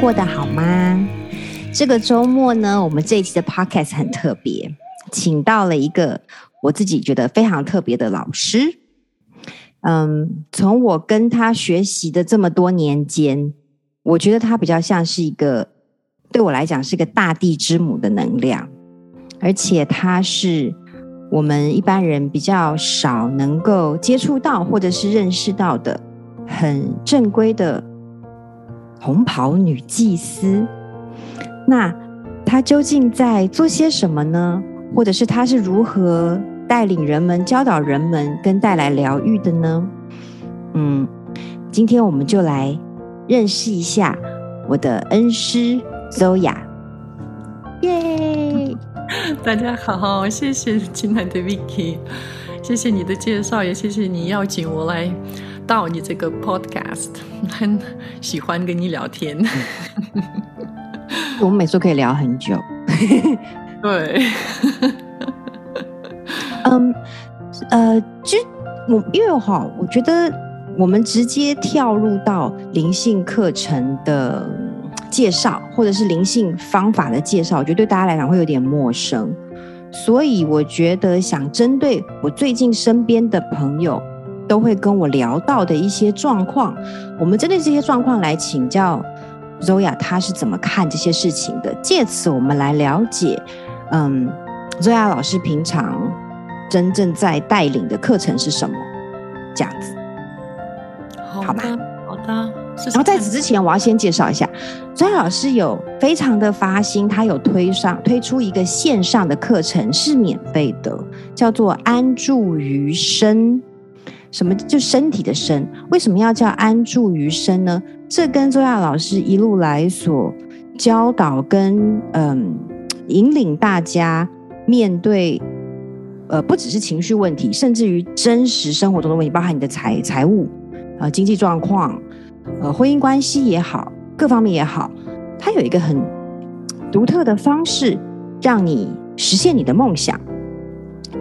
过得好吗？这个周末呢，我们这一期的 podcast 很特别，请到了一个我自己觉得非常特别的老师。嗯，从我跟他学习的这么多年间，我觉得他比较像是一个，对我来讲是一个大地之母的能量，而且他是我们一般人比较少能够接触到或者是认识到的很正规的红袍女祭司。那她究竟在做些什么呢？或者是她是如何带领人们、教导人们跟带来疗愈的呢？嗯，今天我们就来认识一下我的恩师 Zoya。耶！大家好，谢谢亲爱的 Vicky，谢谢你的介绍，也谢谢你邀请我来到你这个 Podcast，很喜欢跟你聊天。我们每次都可以聊很久。对。嗯，呃，其实我因为哈，我觉得我们直接跳入到灵性课程的介绍，或者是灵性方法的介绍，我觉得对大家来讲会有点陌生。所以我觉得想针对我最近身边的朋友都会跟我聊到的一些状况，我们针对这些状况来请教 Zoya，她是怎么看这些事情的？借此我们来了解，嗯，Zoya 老师平常。真正在带领的课程是什么？这样子，好吧，好的。然后在此之前，我要先介绍一下，Zoya 老师有非常的发心，他有推上推出一个线上的课程，是免费的，叫做安住于身。什么？就身体的身。为什么要叫安住于身呢？这跟周亚老师一路来所教导跟嗯引领大家面对。呃，不只是情绪问题，甚至于真实生活中的问题，包含你的财财务、呃经济状况、呃婚姻关系也好，各方面也好，它有一个很独特的方式，让你实现你的梦想，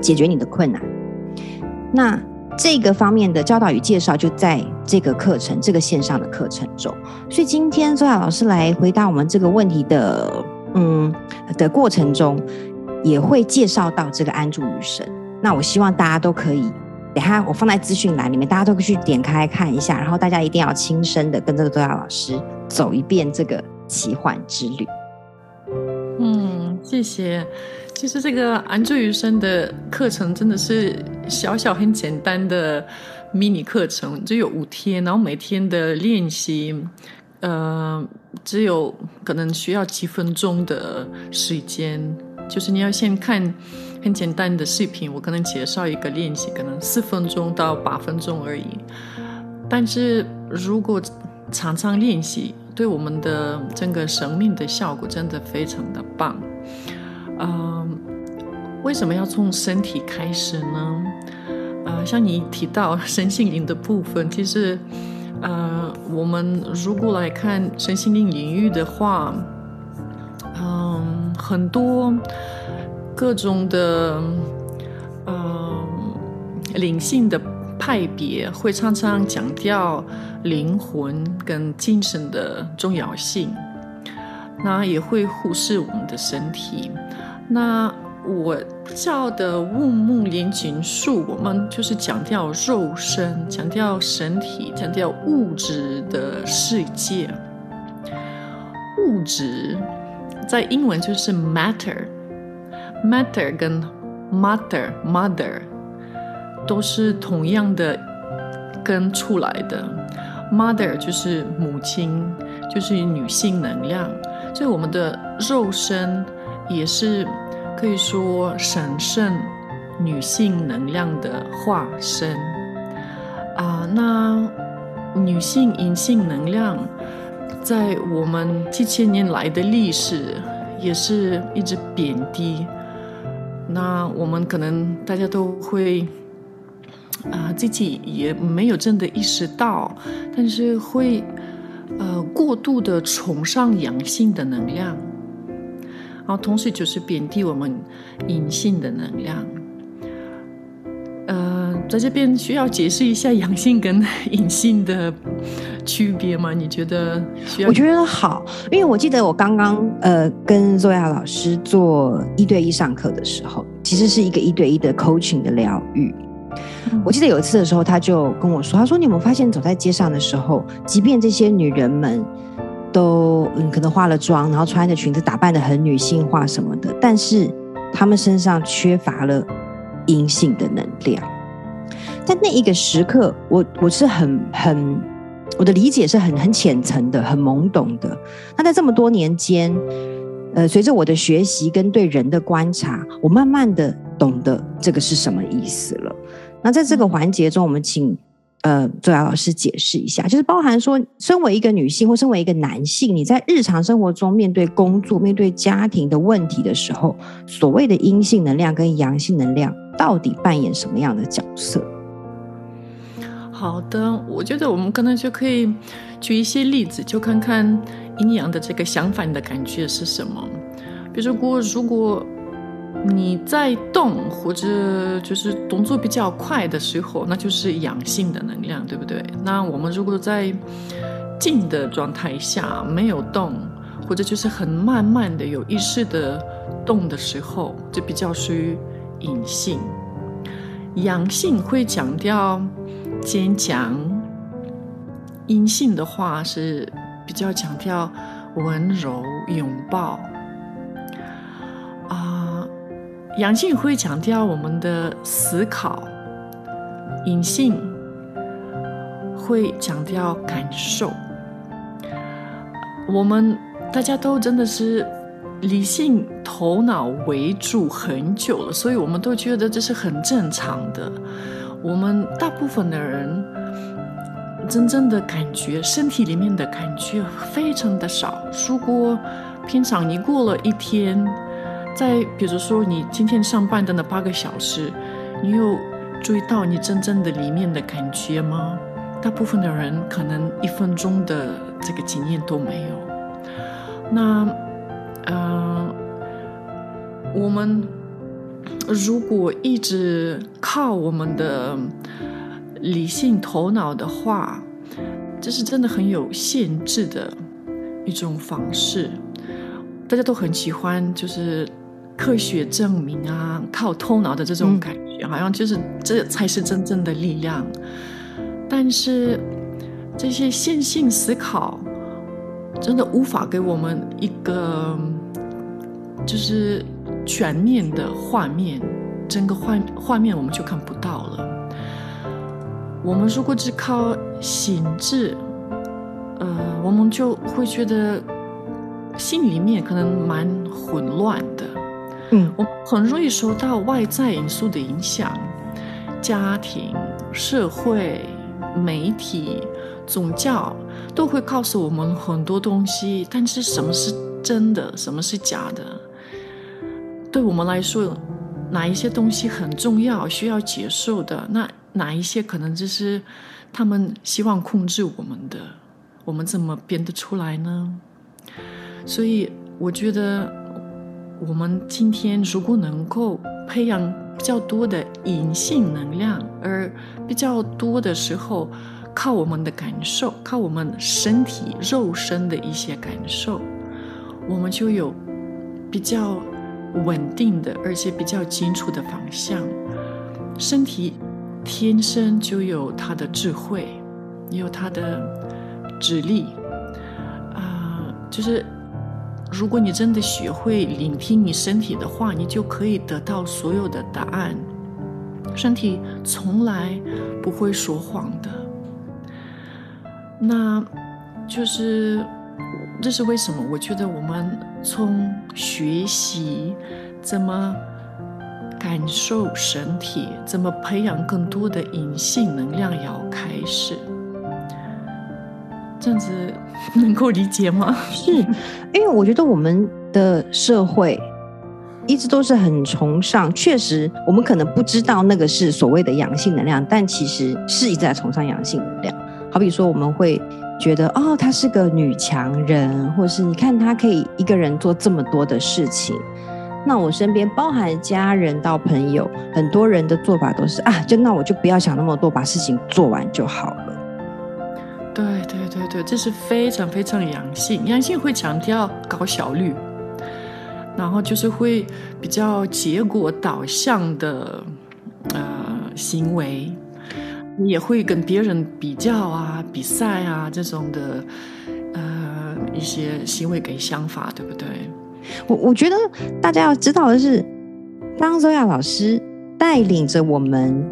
解决你的困难。那这个方面的教导与介绍，就在这个课程、这个线上的课程中。所以今天 Zoya 老师来回答我们这个问题的，嗯的过程中。也会介绍到这个安住于神，那我希望大家都可以，等下我放在资讯栏里面，大家都可以去点开看一下，然后大家一定要亲身的跟这个 Zoya 老师走一遍这个奇幻之旅。谢谢。其实这个安住于生的课程真的是小小很简单的迷你课程，只有五天，然后每天的练习，呃，只有可能需要几分钟的时间。就是你要先看很简单的视频，我可能介绍一个练习，可能四分钟到八分钟而已。但是如果常常练习，对我们的整个生命的效果真的非常的棒。嗯、为什么要从身体开始呢？呃，像你提到身心灵的部分，其实呃，我们如果来看身心灵领域的话。嗯很多各种的，嗯、灵性的派别会常常强调灵魂跟精神的重要性，那也会忽视我们的身体。那我教的物木炼金术，我们就是强调肉身，强调身体，强调物质的世界，物质。在英文就是 matter，matter 跟 mother，mother 都是同样的根出来的。Mother 就是母亲，就是女性能量，所以我们的肉身也是可以说神圣女性能量的化身啊。那女性阴性能量。在我们几千年来的历史，也是一直贬低。那我们可能大家都会啊、自己也没有真的意识到，但是会呃过度的崇尚阳性的能量，然后同时就是贬低我们阴性的能量。呃，在这边需要解释一下阳性跟 阴性的区别吗？你觉得？我觉得好，因为我记得我刚刚呃跟 Zoya 老师做一对一上课的时候，其实是一个一对一的 coaching 的疗愈。我记得有一次的时候，他就跟我说：“他说你有没有发现走在街上的时候，即便这些女人们都嗯可能化了妆，然后穿着裙子，打扮的很女性化什么的，但是她们身上缺乏了阴性的能量。在那一个时刻，我我是很很我的理解是很很浅层的，很懵懂的。那在这么多年间，呃，随着我的学习跟对人的观察，我慢慢的懂得这个是什么意思了。”那在这个环节中，我们请呃周雅老师解释一下，就是包含说，身为一个女性或身为一个男性，你在日常生活中面对工作、面对家庭的问题的时候，所谓的阴性能量跟阳性能量到底扮演什么样的角色？好的，我觉得我们可能就可以举一些例子，就看看阴阳的这个相反的感觉是什么。比如说，如果你在动或者就是动作比较快的时候，那就是阳性的能量，对不对？那我们如果在静的状态下没有动，或者就是很慢慢的有意识的动的时候，就比较属于阴性。阳性会强调坚强，阴性的话是比较强调温柔拥抱。阳性会强调我们的思考，阴性会强调感受。我们大家都真的是理性头脑为主很久了，所以我们都觉得这是很正常的。我们大部分的人真正的感觉，身体里面的感觉非常的少。如果平常你过了一天，再比如说，你今天上班的那八个小时，你有注意到你真正的里面的感觉吗？大部分的人可能一分钟的这个经验都没有。那，呃，我们如果一直靠我们的理性头脑的话，这是真的很有限制的一种方式。大家都很喜欢，就是。科学证明啊，靠头脑的这种感觉，好像就是这才是真正的力量。但是这些线性思考真的无法给我们一个就是全面的画面，整个画画面我们就看不到了。我们如果只靠心智，呃，我们就会觉得心里面可能蛮混乱。嗯，我很容易受到外在因素的影响，家庭、社会、媒体、宗教都会告诉我们很多东西，但是什么是真的，什么是假的？对我们来说，哪一些东西很重要，需要接受的？那哪一些可能就是他们希望控制我们的？我们怎么辨得出来呢？所以我觉得。我们今天如果能够培养比较多的隐性能量，而比较多的时候靠我们的感受，靠我们身体肉身的一些感受，我们就有比较稳定的，而且比较清楚的方向。身体天生就有它的智慧，也有它的智力，啊、就是。如果你真的学会聆听你身体的话，你就可以得到所有的答案。身体从来不会说谎的。那就是这是为什么？我觉得我们从学习怎么感受身体，怎么培养更多的隐性能量要开始。这样子能够理解吗？是，因为我觉得我们的社会一直都是很崇尚，确实我们可能不知道那个是所谓的阳性能量，但其实是一直在崇尚阳性能量。好比说，我们会觉得哦，她是个女强人，或是你看她可以一个人做这么多的事情。那我身边包含家人到朋友，很多人的做法都是啊，就那我就不要想那么多，把事情做完就好了。对对。这是非常非常阳性。阳性会强调高效率，然后就是会比较结果导向的呃行为，也会跟别人比较啊、比赛啊这种的呃一些行为给想法，对不对？我我觉得大家要知道的是，当周亚老师带领着我们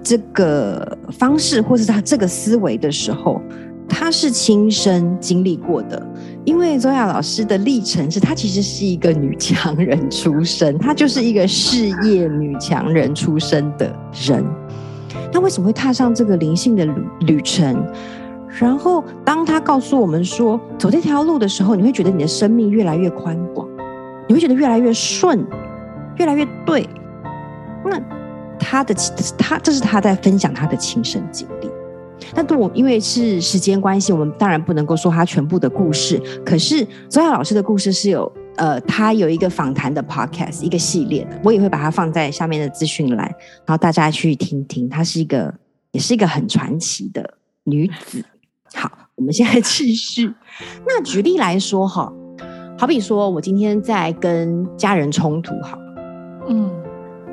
这个方式，或是他这个思维的时候，他是亲身经历过的。因为周亚老师的历程是，她其实是一个女强人出身，她就是一个事业女强人出身的人。那为什么会踏上这个灵性的旅旅程？然后，当他告诉我们说，走这条路的时候，你会觉得你的生命越来越宽广，你会觉得越来越顺，越来越对。那他的他，这是他在分享他的亲身经历。那对我，因为是时间关系，我们当然不能够说他全部的故事。可是 Zoya 老师的故事是有，呃，他有一个访谈的 podcast，一个系列的，我也会把它放在下面的资讯栏，然后大家去听听。她是一个，也是一个很传奇的女子。好，我们现在继续。那举例来说，哈，好比说我今天在跟家人冲突，好，嗯，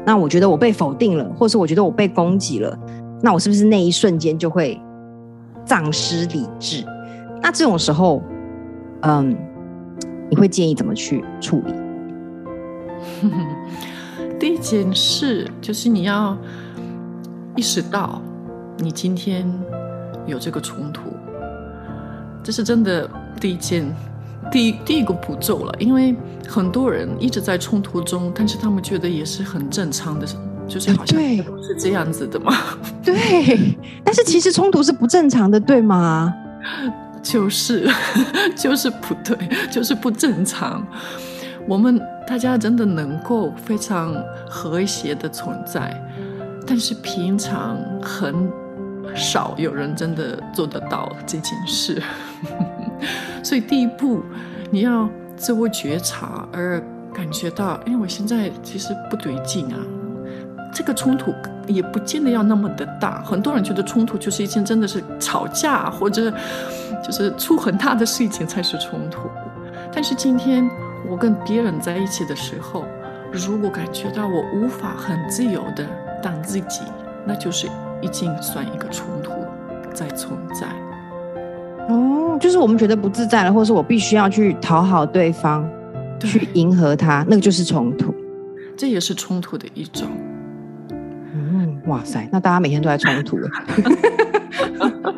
那我觉得我被否定了，或是我觉得我被攻击了，那我是不是那一瞬间就会丧失理智？那这种时候，嗯，你会建议怎么去处理？第一件事就是你要意识到，你今天有这个冲突。这是真的第一件，第一第一个步骤了。因为很多人一直在冲突中，但是他们觉得也是很正常的，就是好像是这样子的嘛。对，但是其实冲突是不正常的，对吗？就是，就是不对，就是不正常。我们大家真的能够非常和谐的存在，但是平常很。少有人真的做得到这件事，所以第一步你要自我觉察，而感觉到，哎，我现在其实不对劲啊。这个冲突也不见得要那么的大，很多人觉得冲突就是一件真的是吵架或者就是出很大的事情才是冲突。但是今天我跟别人在一起的时候，如果感觉到我无法很自由的当自己，那就是。已经算一个冲突在存在哦，就是我们觉得不自在了，或者是我必须要去讨好对方，对去迎合他，那个就是冲突，这也是冲突的一种。哇塞，那大家每天都在冲突了，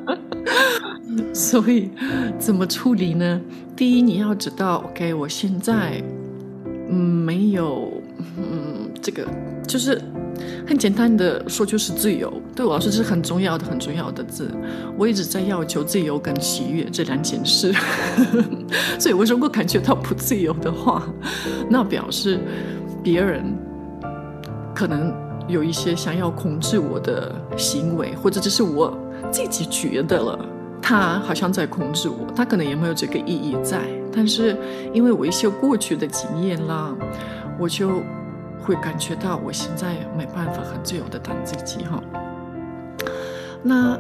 所以怎么处理呢？第一，你要知道，OK，我现在嗯没有嗯这个就是。很简单的说，就是自由。对我来说，这是很重要的、很重要的字。我一直在要求自由跟喜悦这两件事。所以，我如果感觉到不自由的话，那表示别人可能有一些想要控制我的行为，或者只是我自己觉得了，他好像在控制我。他可能也没有这个意义在，但是因为我一些过去的经验啦，我就。会感觉到我现在没办法很自由的当自己哈。那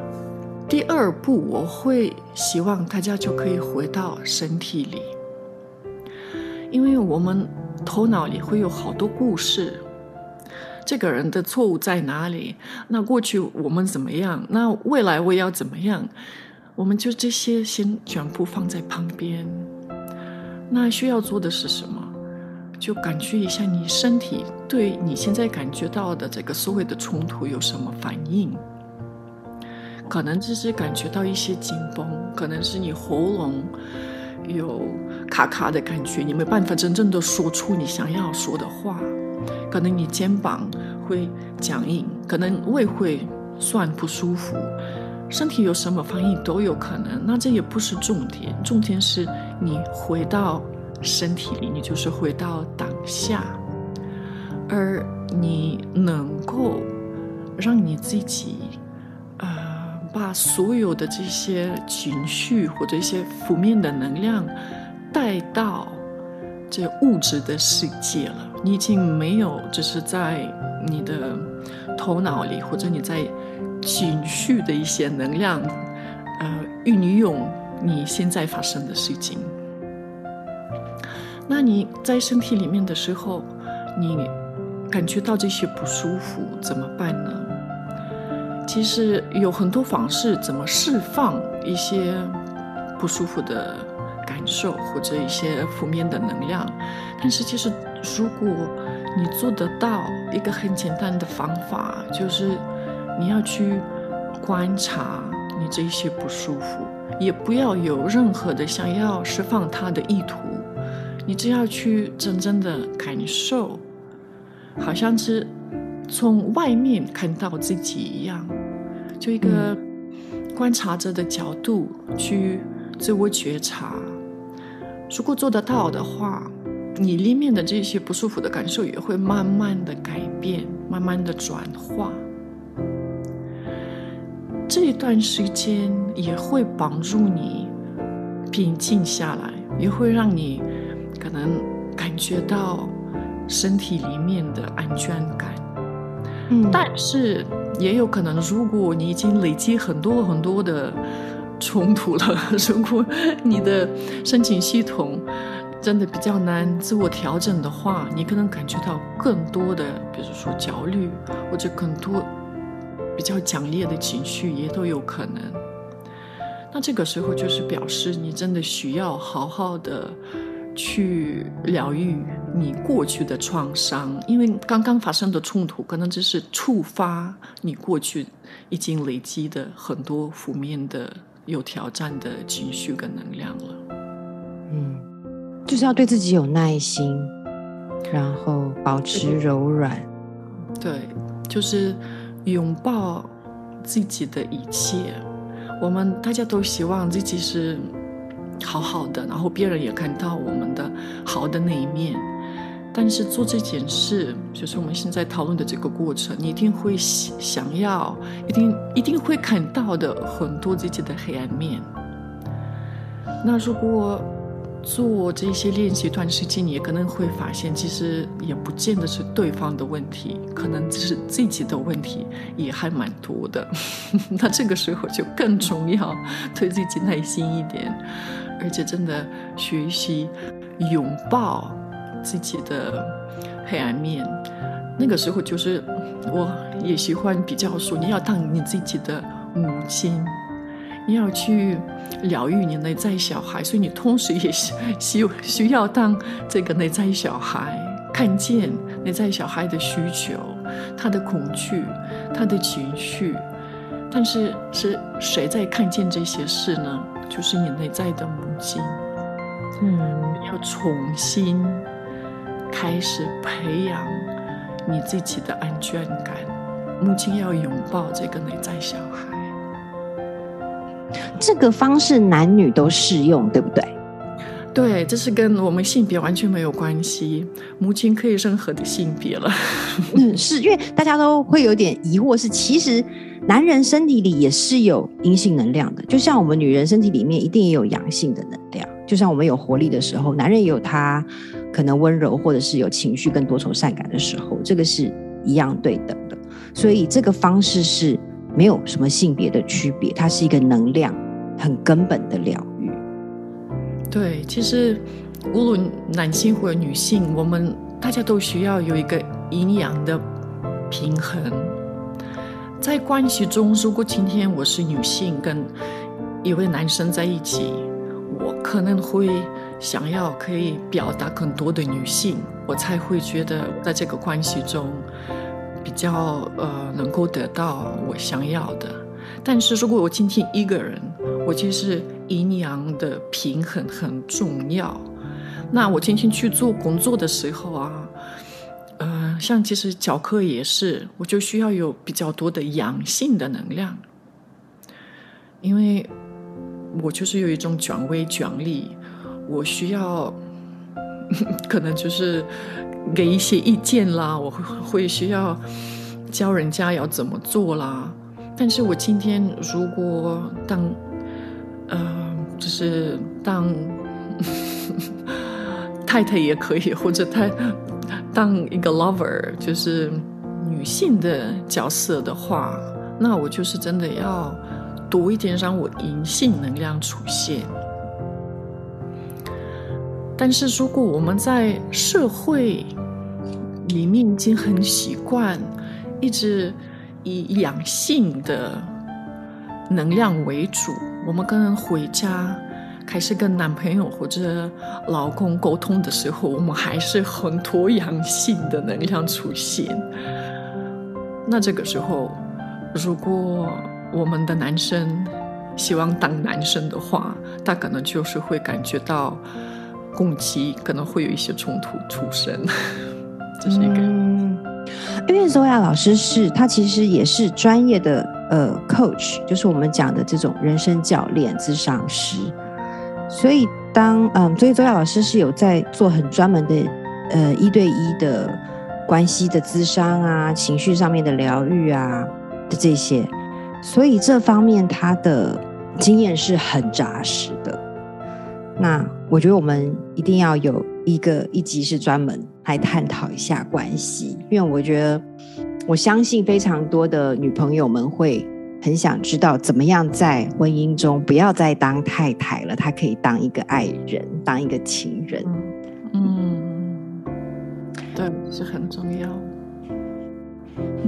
第二步，我会希望大家就可以回到身体里，因为我们头脑里会有好多故事。这个人的错误在哪里？那过去我们怎么样？那未来我要怎么样？我们就这些先全部放在旁边。那需要做的是什么？就感觉一下你身体对你现在感觉到的这个所谓的冲突有什么反应？可能只是感觉到一些紧绷，可能是你喉咙有卡卡的感觉，你没办法真正的说出你想要说的话。可能你肩膀会僵硬，可能胃会酸不舒服，身体有什么反应都有可能。那这也不是重点，重点是你回到。身体里，你就是回到当下，而你能够让你自己，呃，把所有的这些情绪或者一些负面的能量带到这物质的世界了。你已经没有只是在你的头脑里，或者你在情绪的一些能量，呃。运用你现在发生的事情。那你在身体里面的时候，你感觉到这些不舒服怎么办呢？其实有很多方式怎么释放一些不舒服的受或者一些负面的能量。但是其实如果你做得到一个很简单的方法，就是你要去观察你这些不舒服，也不要有任何的想要释放它的意图，你只要去真正的感受，好像是从外面看到自己一样，就一个观察者的角度去自我觉察。如果做得到的话，你里面的这些不舒服的感受也会慢慢的改变，慢慢的转化。这一段时间也会帮助你平静下来，也会让你可能感觉到身体里面的安全感。嗯，但是也有可能，如果你已经累积很多很多的冲突了，如果你的申请系统真的比较难自我调整的话，你可能感觉到更多的，比如说焦虑，或者更多比较强烈的情绪也都有可能。那这个时候就是表示你真的需要好好的去疗愈你过去的创伤，因为刚刚发生的冲突可能只是触发你过去已经累积的很多负面的、有挑战的情绪跟能量了。嗯。就是要对自己有耐心，然后保持柔软。对，就是拥抱自己的一切。我们大家都希望自己是好好的，然后别人也看到我们的好的那一面。但是做这件事，就是我们现在讨论的这个过程，你一定会想要，一定一定会看到的很多自己的黑暗面。那如果做这些练习一段时间，你也可能会发现，其实也不见得是对方的问题，可能只是自己的问题，也还蛮多的。那这个时候就更重要，对自己耐心一点，而且真的学习拥抱自己的黑暗面。那个时候就是，我也喜欢比较说，你要当你自己的母亲。你要去疗愈你内在小孩，所以你同时也需需需要当这个内在小孩，看见内在小孩的需求、他的恐惧、他的情绪。但是是谁在看见这些事呢？就是你内在的母亲。嗯，要重新开始培养你自己的安全感。母亲要拥抱这个内在小孩。这个方式男女都适用，对不对？对，这是跟我们性别完全没有关系。母亲可以任何的性别了。嗯，是因为大家都会有点疑惑，是其实男人身体里也是有阴性能量的，就像我们女人身体里面一定也有阳性的能量。就像我们有活力的时候，男人也有他可能温柔或者是有情绪更多愁善感的时候，这个是一样对等的。所以这个方式是没有什么性别的区别，它是一个能量。很根本的疗愈。对，其实无论男性或者女性，我们大家都需要有一个阴阳的平衡。在关系中，如果今天我是女性，跟一位男生在一起，我可能会想要可以表达更多的女性，我才会觉得在这个关系中比较呃能够得到我想要的。但是如果我今天一个人，我其实阴阳的平衡很重要。那我今天去做工作的时候啊，呃，像其实教课也是，我就需要有比较多的阳性的能量，因为我就是有一种权威权力，我需要 可能就是给一些意见啦，我会会需要教人家要怎么做啦。但是我今天如果当呃，就是当 太太也可以，或者太当一个 lover，就是女性的角色的话，那我就是真的要多一点让我阴性能量出现。但是如果我们在社会里面已经很习惯，一直以阳性的能量为主，我们跟回家开始跟男朋友或者老公沟通的时候，我们还是很多阳性的能量出现。那这个时候，如果我们的男生希望当男生的话，他可能就是会感觉到。攻击可能会有一些冲突出生，这是一个。因为 Zoya 老师是他其实也是专业的呃 coach，就是我们讲的这种人生教练、咨商师。所以当嗯，所以 Zoya 老师是有在做很专门的呃一对一的关系的咨商啊，情绪上面的疗愈啊的这些，所以这方面他的经验是很扎实的。那我觉得我们一定要有一个一集是专门来探讨一下关系，因为我觉得我相信非常多的女朋友们会很想知道怎么样在婚姻中不要再当太太了，她可以当一个爱人，当一个情人。嗯，对，是很重要。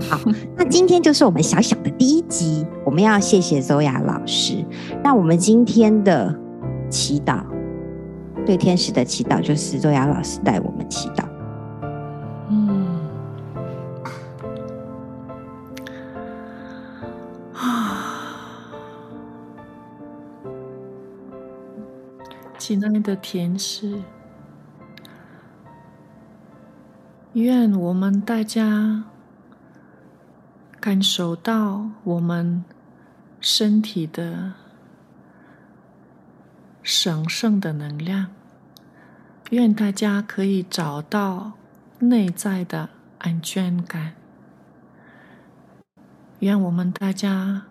好，那今天就是我们小小的第一集，我们要谢谢 Zoya 老师。那我们今天的祈祷。对天使的祈祷，就是周雅老师带我们祈祷。嗯，啊，亲爱的天使，愿我们大家感受到我们身体的神圣的能量。愿大家可以找到内在的安全感。愿我们大家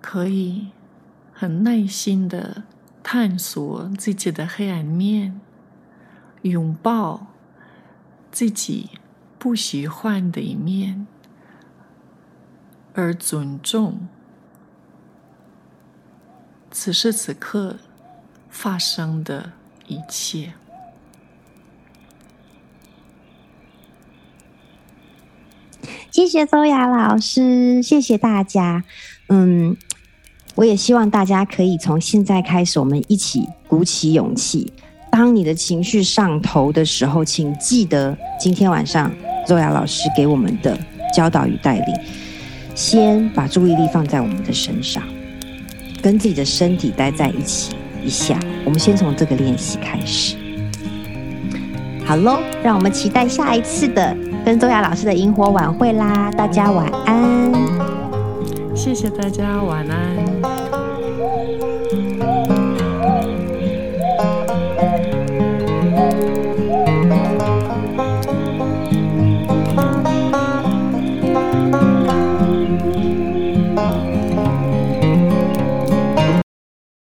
可以很耐心的探索自己的黑暗面，拥抱自己不喜欢的一面，而尊重此时此刻发生的一切。谢谢 Zoya 老师，谢谢大家。嗯，我也希望大家可以从现在开始，我们一起鼓起勇气。当你的情绪上头的时候，请记得今天晚上周雅老师给我们的教导与带领，先把注意力放在我们的身上，跟自己的身体待在一起一下。我们先从这个练习开始。好喽，让我们期待下一次的。跟周雅老师的萤火晚会啦，大家晚安。谢谢大家，晚安。